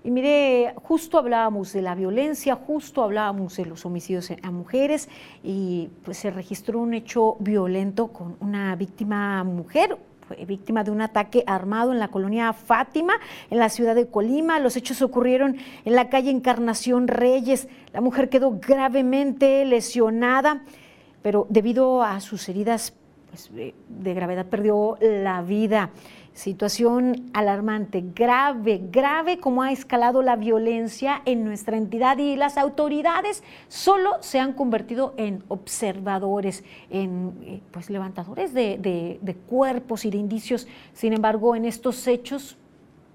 Y mire, justo hablábamos de la violencia, justo hablábamos de los homicidios a mujeres y pues se registró un hecho violento con una víctima mujer, víctima de un ataque armado en la colonia Fátima, en la ciudad de Colima. Los hechos ocurrieron en la calle Encarnación Reyes. La mujer quedó gravemente lesionada, pero debido a sus heridas pues, de gravedad perdió la vida. Situación alarmante, grave, grave como ha escalado la violencia en nuestra entidad y las autoridades solo se han convertido en observadores, en eh, pues levantadores de, de cuerpos y de indicios. Sin embargo, en estos hechos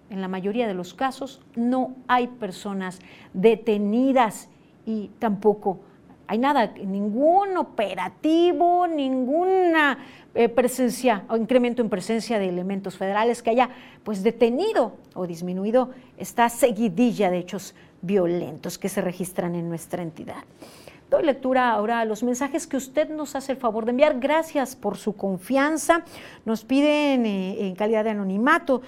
en la mayoría de los casos no hay personas detenidas y tampoco hay nada, ningún operativo, ninguna eh, presencia o incremento en presencia de elementos federales que haya pues detenido o disminuido esta seguidilla de hechos violentos que se registran en nuestra entidad. Doy lectura ahora a los mensajes que usted nos hace el favor de enviar. Gracias por su confianza. Nos piden eh, en calidad de anonimato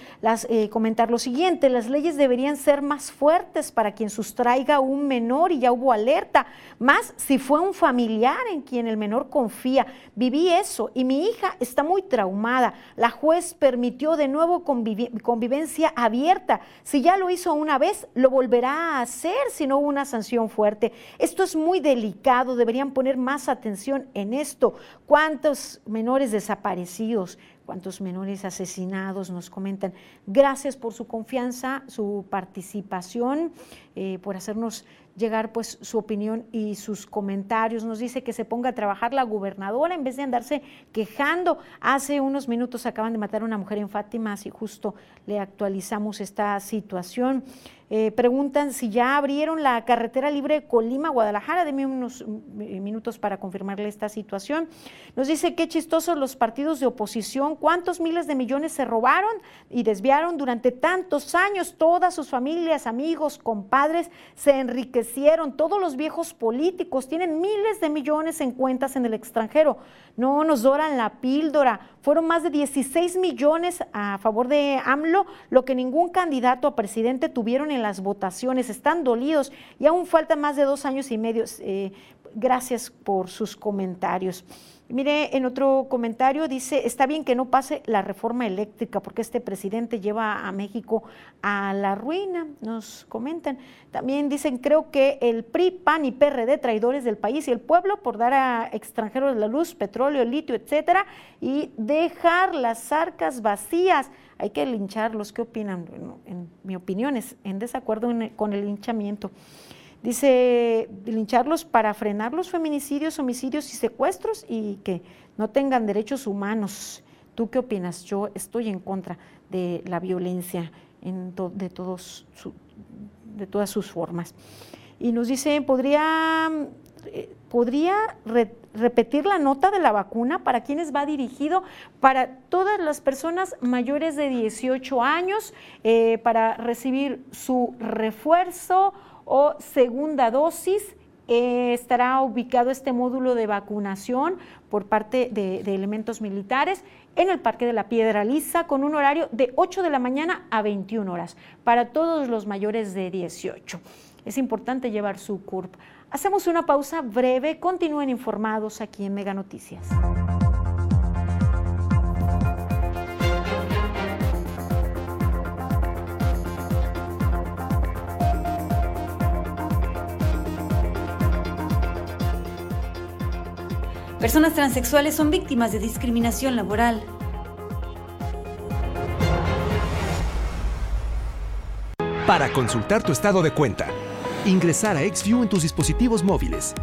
eh, comentar lo siguiente. Las leyes deberían ser más fuertes para quien sustraiga un menor y ya hubo alerta. Más si fue un familiar en quien el menor confía. Viví eso y mi hija está muy traumada. La juez permitió de nuevo convivencia abierta. Si ya lo hizo una vez, lo volverá a hacer si no hubo una sanción fuerte. Esto es muy delicado deberían poner más atención en esto. ¿Cuántos menores desaparecidos? ¿Cuántos menores asesinados nos comentan? Gracias por su confianza, su participación, eh, por hacernos llegar pues su opinión y sus comentarios. Nos dice que se ponga a trabajar la gobernadora en vez de andarse quejando. Hace unos minutos acaban de matar a una mujer en Fátima, así justo le actualizamos esta situación. Eh, preguntan si ya abrieron la carretera libre Colima-Guadalajara. Deme unos eh, minutos para confirmarle esta situación. Nos dice qué chistosos los partidos de oposición, cuántos miles de millones se robaron y desviaron durante tantos años. Todas sus familias, amigos, compadres se enriquecieron. Todos los viejos políticos tienen miles de millones en cuentas en el extranjero. No nos doran la píldora. Fueron más de 16 millones a favor de AMLO, lo que ningún candidato a presidente tuvieron en las votaciones, están dolidos y aún faltan más de dos años y medio. Eh, gracias por sus comentarios. Mire, en otro comentario dice, está bien que no pase la reforma eléctrica porque este presidente lleva a México a la ruina, nos comentan. También dicen, creo que el PRI, PAN y PRD, traidores del país y el pueblo por dar a extranjeros la luz, petróleo, litio, etcétera, y dejar las arcas vacías. Hay que lincharlos. ¿Qué opinan? en mi opinión es en desacuerdo con el linchamiento. Dice, lincharlos para frenar los feminicidios, homicidios y secuestros y que no tengan derechos humanos. ¿Tú qué opinas? Yo estoy en contra de la violencia en de, todas sus formas. Y nos dice, ¿podría, eh, ¿podría repetir la nota de la vacuna para quienes va dirigido? Para todas las personas mayores de 18 años, eh, para recibir su refuerzo o segunda dosis. Eh, estará ubicado este módulo de vacunación por parte de, elementos militares en el Parque de la Piedra Lisa con un horario de 8 de la mañana a 21 horas para todos los mayores de 18. Es importante llevar su CURP. Hacemos una pausa breve, continúen informados aquí en Mega Noticias. Personas transexuales son víctimas de discriminación laboral. Para consultar tu estado de cuenta, ingresar a XView en tus dispositivos móviles,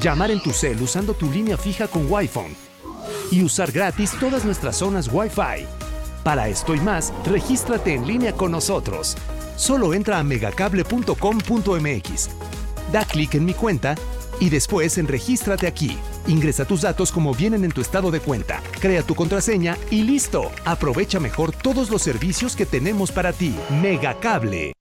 llamar en tu cel usando tu línea fija con Wi-Fi y usar gratis todas nuestras zonas Wi-Fi. Para esto y más, regístrate en línea con nosotros. Solo entra a megacable.com.mx. Da clic en mi cuenta y después en Regístrate aquí. Ingresa tus datos como vienen en tu estado de cuenta, crea tu contraseña y listo. Aprovecha mejor todos los servicios que tenemos para ti. Megacable.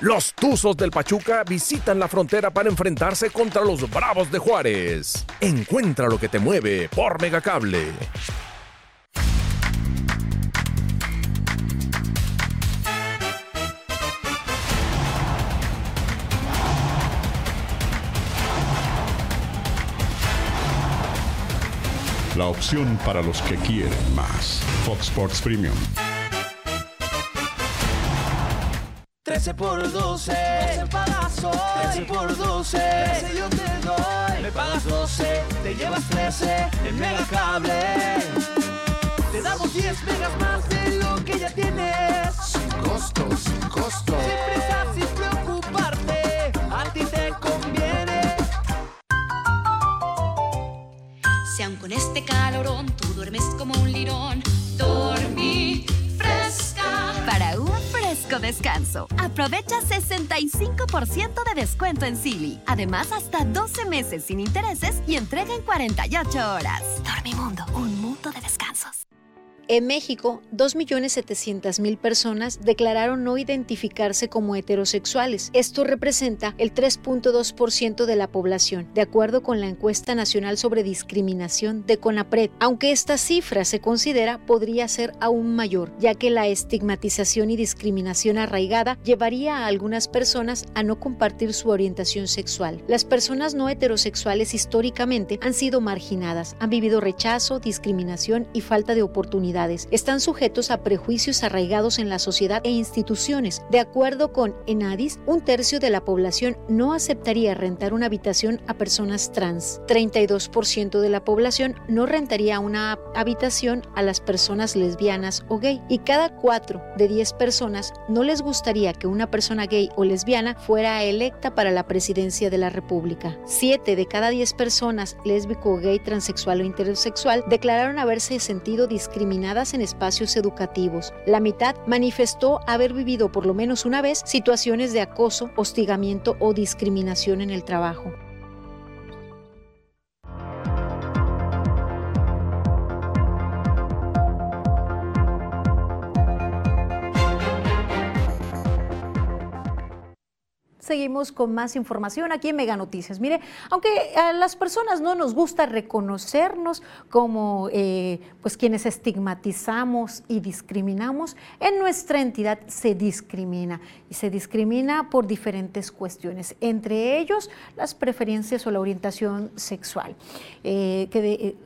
Los Tuzos del Pachuca visitan la frontera para enfrentarse contra los Bravos de Juárez. Encuentra lo que te mueve por Megacable. La opción para los que quieren más. Fox Sports Premium. 13 por 12, 12 pagas hoy. 13 por 12, 13 yo te doy. Me pagas 12, te llevas 13 en Megacable. Te damos 10 megas más de lo que ya tienes. Sin costo, sin costo. Sin prisa, con este calorón tú duermes como un lirón, dormí fresca. Para un fresco descanso, aprovecha 65% de descuento en Silly. Además, hasta 12 meses sin intereses y entrega en 48 horas. Dormimundo, un mundo de descansos. En México, 2.700.000 personas declararon no identificarse como heterosexuales. Esto representa el 3.2% de la población, de acuerdo con la encuesta nacional sobre discriminación de CONAPRED, aunque esta cifra se considera podría ser aún mayor, ya que la estigmatización y discriminación arraigada llevaría a algunas personas a no compartir su orientación sexual. Las personas no heterosexuales históricamente han sido marginadas, han vivido rechazo, discriminación y falta de están sujetos a prejuicios arraigados en la sociedad e instituciones. De acuerdo con Enadis, un tercio de la población no aceptaría rentar una habitación a personas trans. 32% de la población no rentaría una habitación a las personas lesbianas o gay. Y cada 4 de 10 personas no les gustaría que una persona gay o lesbiana fuera electa para la presidencia de la República. 7 de cada 10 personas lésbico, gay, transexual o intersexual declararon haberse sentido discriminadas en espacios educativos. La mitad manifestó haber vivido por lo menos una vez situaciones de acoso, hostigamiento o discriminación en el trabajo. Seguimos con más información aquí en Mega Noticias. Mire, aunque a las personas no nos gusta reconocernos como eh, pues quienes estigmatizamos y discriminamos, en nuestra entidad se discrimina y se discrimina por diferentes cuestiones, entre ellos las preferencias o la orientación sexual. Eh, que de, eh,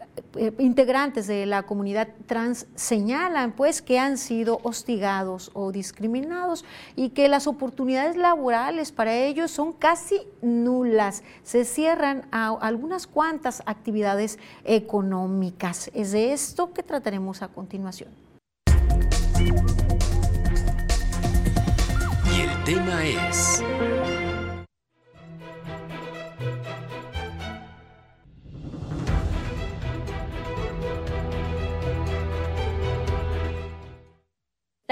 integrantes de la comunidad trans señalan pues que han sido hostigados o discriminados y que las oportunidades laborales para ellos son casi nulas. Se cierran a algunas cuantas actividades económicas. Es de esto que trataremos a continuación. Y el tema es...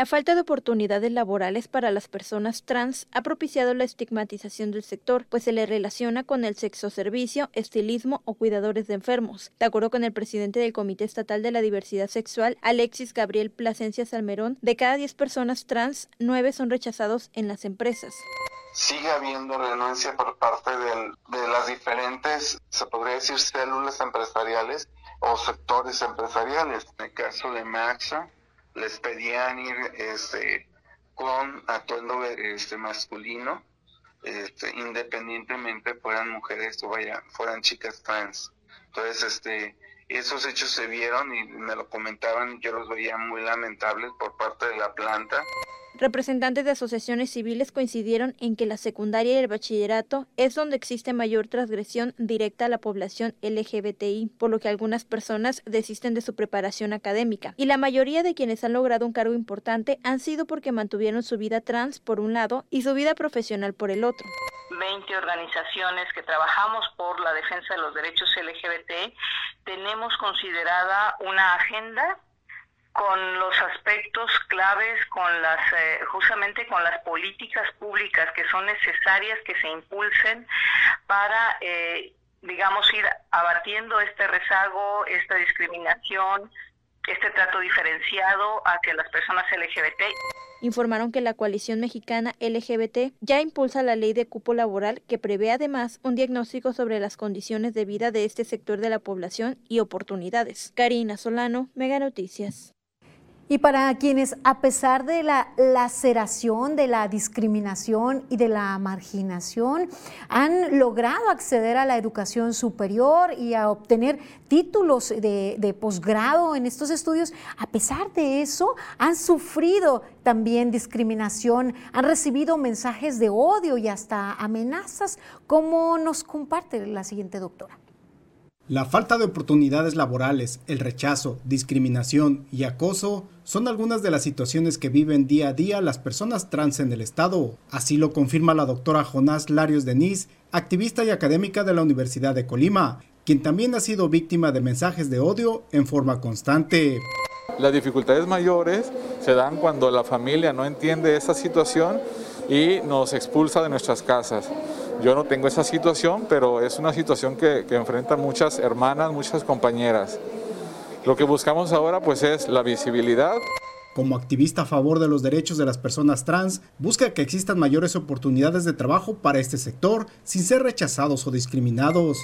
La falta de oportunidades laborales para las personas trans ha propiciado la estigmatización del sector, pues se le relaciona con el sexo servicio, estilismo o cuidadores de enfermos. De acuerdo con el presidente del Comité Estatal de la Diversidad Sexual, Alexis Gabriel Plasencia Salmerón, de cada 10 personas trans, 9 son rechazados en las empresas sigue habiendo renuncia por parte de las diferentes, se podría decir, células empresariales o sectores empresariales. En el caso de Maxa, les pedían ir este, con atuendo este, masculino, este, independientemente fueran mujeres o vaya, fueran chicas trans. Entonces, este, esos hechos se vieron y me lo comentaban, yo los veía muy lamentables por parte de la planta. Representantes de asociaciones civiles coincidieron en que la secundaria y el bachillerato es donde existe mayor transgresión directa a la población LGBTI, por lo que algunas personas desisten de su preparación académica. Y la mayoría de quienes han logrado un cargo importante han sido porque mantuvieron su vida trans por un lado y su vida profesional por el otro. 20 organizaciones que trabajamos por la defensa de los derechos LGBT, tenemos considerada una agenda con los aspectos claves, con las eh, justamente con las políticas públicas que son necesarias que se impulsen para, eh, digamos, ir abatiendo este rezago, esta discriminación, este trato diferenciado hacia las personas LGBT. Informaron que la coalición mexicana LGBT ya impulsa la ley de cupo laboral que prevé además un diagnóstico sobre las condiciones de vida de este sector de la población y oportunidades. Karina Solano, Mega Noticias. Y para quienes, a pesar de la laceración, de la discriminación y de la marginación, han logrado acceder a la educación superior y a obtener títulos de, de posgrado en estos estudios, a pesar de eso, han sufrido también discriminación, han recibido mensajes de odio y hasta amenazas, como nos comparte la siguiente doctora. La falta de oportunidades laborales, el rechazo, discriminación y acoso son algunas de las situaciones que viven día a día las personas trans en el Estado. Así lo confirma la doctora Jonás Larios Denis, activista y académica de la Universidad de Colima, quien también ha sido víctima de mensajes de odio en forma constante. Las dificultades mayores se dan cuando la familia no entiende esa situación y nos expulsa de nuestras casas. Yo no tengo esa situación, pero es una situación que, que enfrentan muchas hermanas, muchas compañeras. Lo que buscamos ahora pues es la visibilidad. Como activista a favor de los derechos de las personas trans, busca que existan mayores oportunidades de trabajo para este sector sin ser rechazados o discriminados.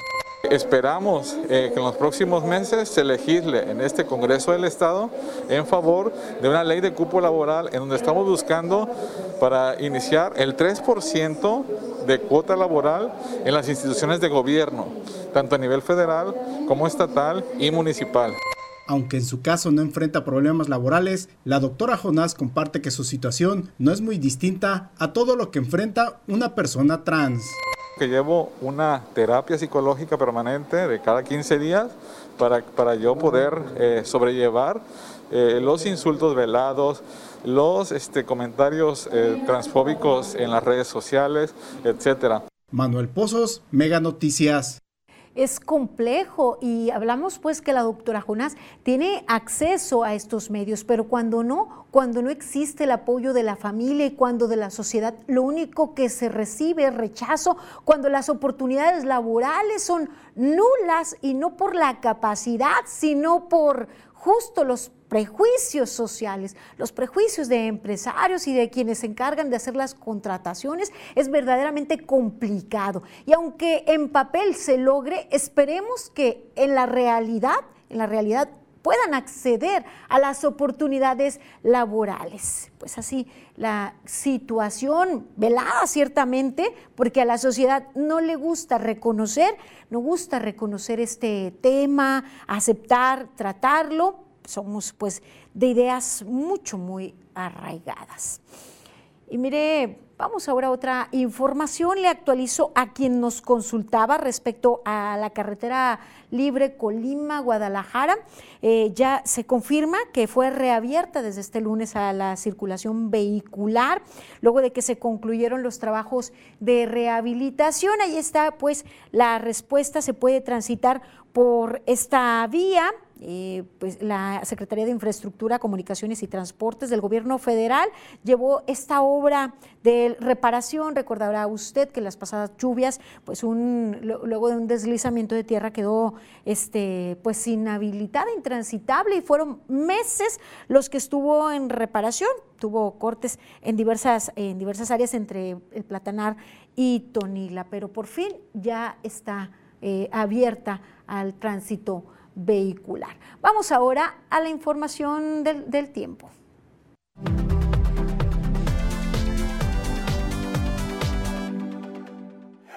Esperamos eh, que en los próximos meses se legisle en este Congreso del Estado en favor de una ley de cupo laboral en donde estamos buscando para iniciar el 3% de cuota laboral en las instituciones de gobierno, tanto a nivel federal como estatal y municipal. Aunque en su caso no enfrenta problemas laborales, la doctora Jonás comparte que su situación no es muy distinta a todo lo que enfrenta una persona trans que llevo una terapia psicológica permanente de cada 15 días para, para yo poder eh, sobrellevar eh, los insultos velados, los este, comentarios eh, transfóbicos en las redes sociales, etcétera. Manuel Pozos, Mega Noticias es complejo y hablamos pues que la doctora Jonás tiene acceso a estos medios, pero cuando no, cuando no existe el apoyo de la familia y cuando de la sociedad lo único que se recibe es rechazo, cuando las oportunidades laborales son nulas y no por la capacidad, sino por justo los prejuicios sociales, los prejuicios de empresarios y de quienes se encargan de hacer las contrataciones es verdaderamente complicado. Y aunque en papel se logre, esperemos que en la realidad, en la realidad puedan acceder a las oportunidades laborales. Pues así, la situación velada ciertamente, porque a la sociedad no le gusta reconocer, no gusta reconocer este tema, aceptar, tratarlo, somos pues de ideas mucho, muy arraigadas. Y mire, vamos ahora a otra información. Le actualizo a quien nos consultaba respecto a la carretera libre Colima-Guadalajara. Eh, ya se confirma que fue reabierta desde este lunes a la circulación vehicular, luego de que se concluyeron los trabajos de rehabilitación. Ahí está, pues, la respuesta. Se puede transitar por esta vía eh, pues la Secretaría de Infraestructura, Comunicaciones y Transportes del Gobierno Federal llevó esta obra de reparación. Recordará usted que las pasadas lluvias, pues un, luego de un deslizamiento de tierra quedó este, pues inhabilitada, intransitable y fueron meses los que estuvo en reparación. Tuvo cortes en diversas, en diversas áreas entre el Platanar y Tonila, pero por fin ya está eh, abierta al tránsito vehicular. Vamos ahora a la información del, del tiempo.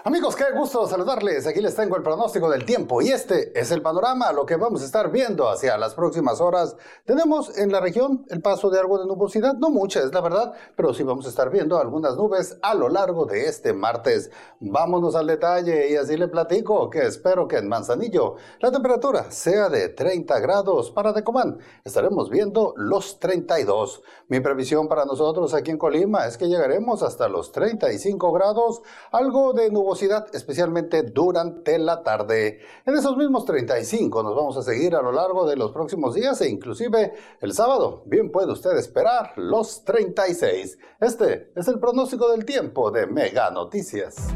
Amigos, qué gusto saludarles. Aquí les tengo el pronóstico del tiempo y este es el panorama, lo que vamos a estar viendo hacia las próximas horas. Tenemos en la región el paso de algo de nubosidad, no mucha es la verdad, pero sí vamos a estar viendo algunas nubes a lo largo de este martes. Vámonos al detalle y así le platico que espero que en Manzanillo la temperatura sea de 30 grados. Para Decomán estaremos viendo los 32. Mi previsión para nosotros aquí en Colima es que llegaremos hasta los 35 grados, algo de nubosidad especialmente durante la tarde. En esos mismos 35 nos vamos a seguir a lo largo de los próximos días e inclusive el sábado. Bien puede usted esperar los 36. Este es el pronóstico del tiempo de Mega Noticias.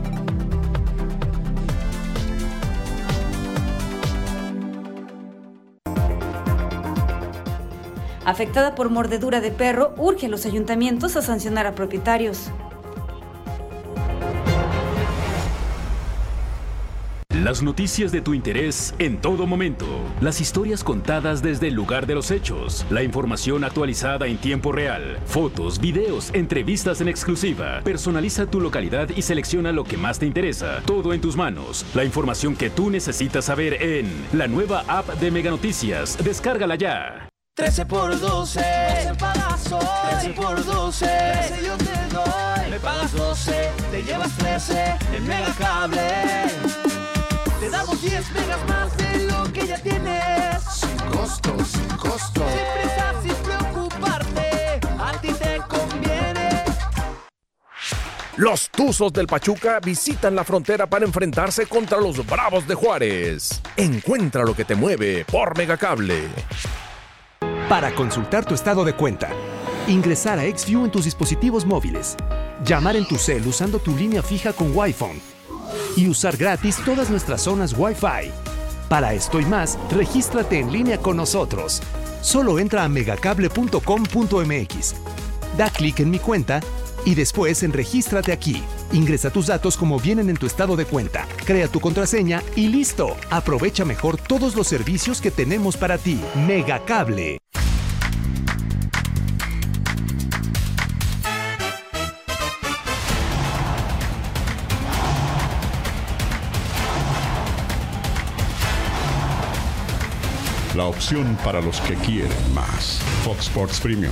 afectada por mordedura de perro, urge a los ayuntamientos a sancionar a propietarios. Las noticias de tu interés en todo momento. Las historias contadas desde el lugar de los hechos. La información actualizada en tiempo real. Fotos, videos, entrevistas en exclusiva. Personaliza tu localidad y selecciona lo que más te interesa. Todo en tus manos. La información que tú necesitas saber en la nueva app de Mega Noticias. Descárgala ya. 13 por 12, 12 pagas hoy. 13 por 12, 13 yo te doy. Me pagas 12, te llevas 13 en Mega Cable. Damos 10 megas más de lo que ya tienes. Sin costo, sin costo. Sin prisa, sin preocuparte. A ti te conviene. Los Tuzos del Pachuca visitan la frontera para enfrentarse contra los Bravos de Juárez. Encuentra lo que te mueve por Megacable. Para consultar tu estado de cuenta, ingresar a XView en tus dispositivos móviles, llamar en tu cel usando tu línea fija con Wi-Fi y usar gratis todas nuestras zonas Wi-Fi. Para esto y más, regístrate en línea con nosotros. Solo entra a megacable.com.mx. Da clic en mi cuenta y después en Regístrate aquí. Ingresa tus datos como vienen en tu estado de cuenta, crea tu contraseña y listo. Aprovecha mejor todos los servicios que tenemos para ti. Megacable. La opción para los que quieren más. Fox Sports Premium.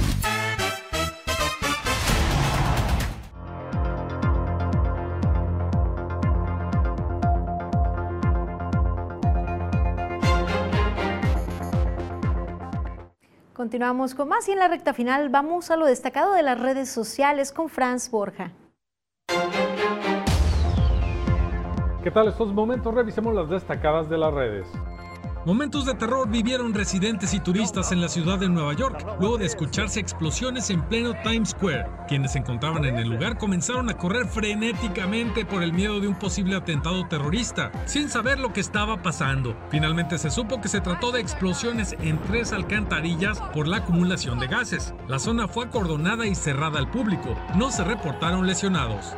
Continuamos con más y en la recta final vamos a lo destacado de las redes sociales con Franz Borja. ¿Qué tal estos momentos? Revisemos las destacadas de las redes. Momentos de terror vivieron residentes y turistas en la ciudad de Nueva York luego de escucharse explosiones en pleno Times Square. Quienes se encontraban en el lugar comenzaron a correr frenéticamente por el miedo de un posible atentado terrorista, sin saber lo que estaba pasando. Finalmente se supo que se trató de explosiones en tres alcantarillas por la acumulación de gases. La zona fue acordonada y cerrada al público. No se reportaron lesionados.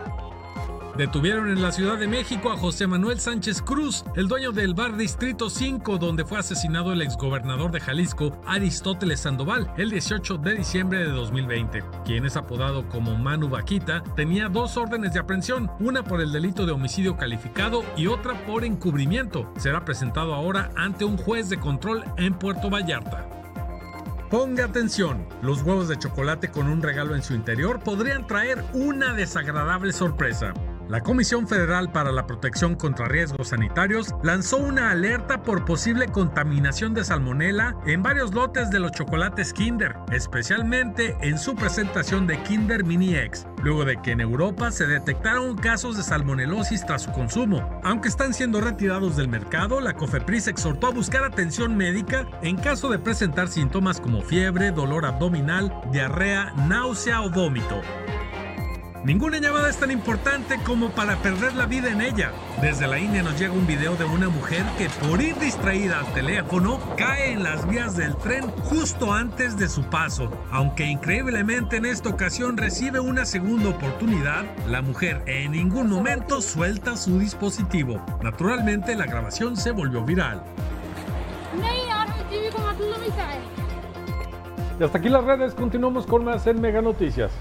Detuvieron en la Ciudad de México a José Manuel Sánchez Cruz, el dueño del bar Distrito 5, donde fue asesinado el exgobernador de Jalisco, Aristóteles Sandoval, el 18 de diciembre de 2020. Quien es apodado como Manu Vaquita, tenía dos órdenes de aprehensión, una por el delito de homicidio calificado y otra por encubrimiento. Será presentado ahora ante un juez de control en Puerto Vallarta. Ponga atención, los huevos de chocolate con un regalo en su interior podrían traer una desagradable sorpresa. La Comisión Federal para la Protección contra Riesgos Sanitarios lanzó una alerta por posible contaminación de salmonela en varios lotes de los chocolates Kinder, especialmente en su presentación de Kinder Mini X, luego de que en Europa se detectaron casos de salmonelosis tras su consumo. Aunque están siendo retirados del mercado, la COFEPRIS exhortó a buscar atención médica en caso de presentar síntomas como fiebre, dolor abdominal, diarrea, náusea o vómito. Ninguna llamada es tan importante como para perder la vida en ella. Desde la India nos llega un video de una mujer que por ir distraída al teléfono cae en las vías del tren justo antes de su paso. Aunque increíblemente en esta ocasión recibe una segunda oportunidad, la mujer en ningún momento suelta su dispositivo. Naturalmente la grabación se volvió viral. Y hasta aquí las redes, continuamos con más en Mega Noticias.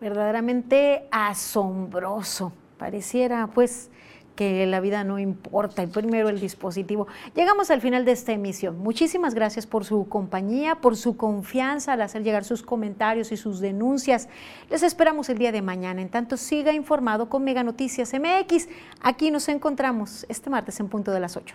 Verdaderamente asombroso. Pareciera pues que la vida no importa, el primero el dispositivo. Llegamos al final de esta emisión. Muchísimas gracias por su compañía, por su confianza al hacer llegar sus comentarios y sus denuncias. Les esperamos el día de mañana. En tanto, siga informado con Mega Noticias MX. Aquí nos encontramos este martes en punto de las 8.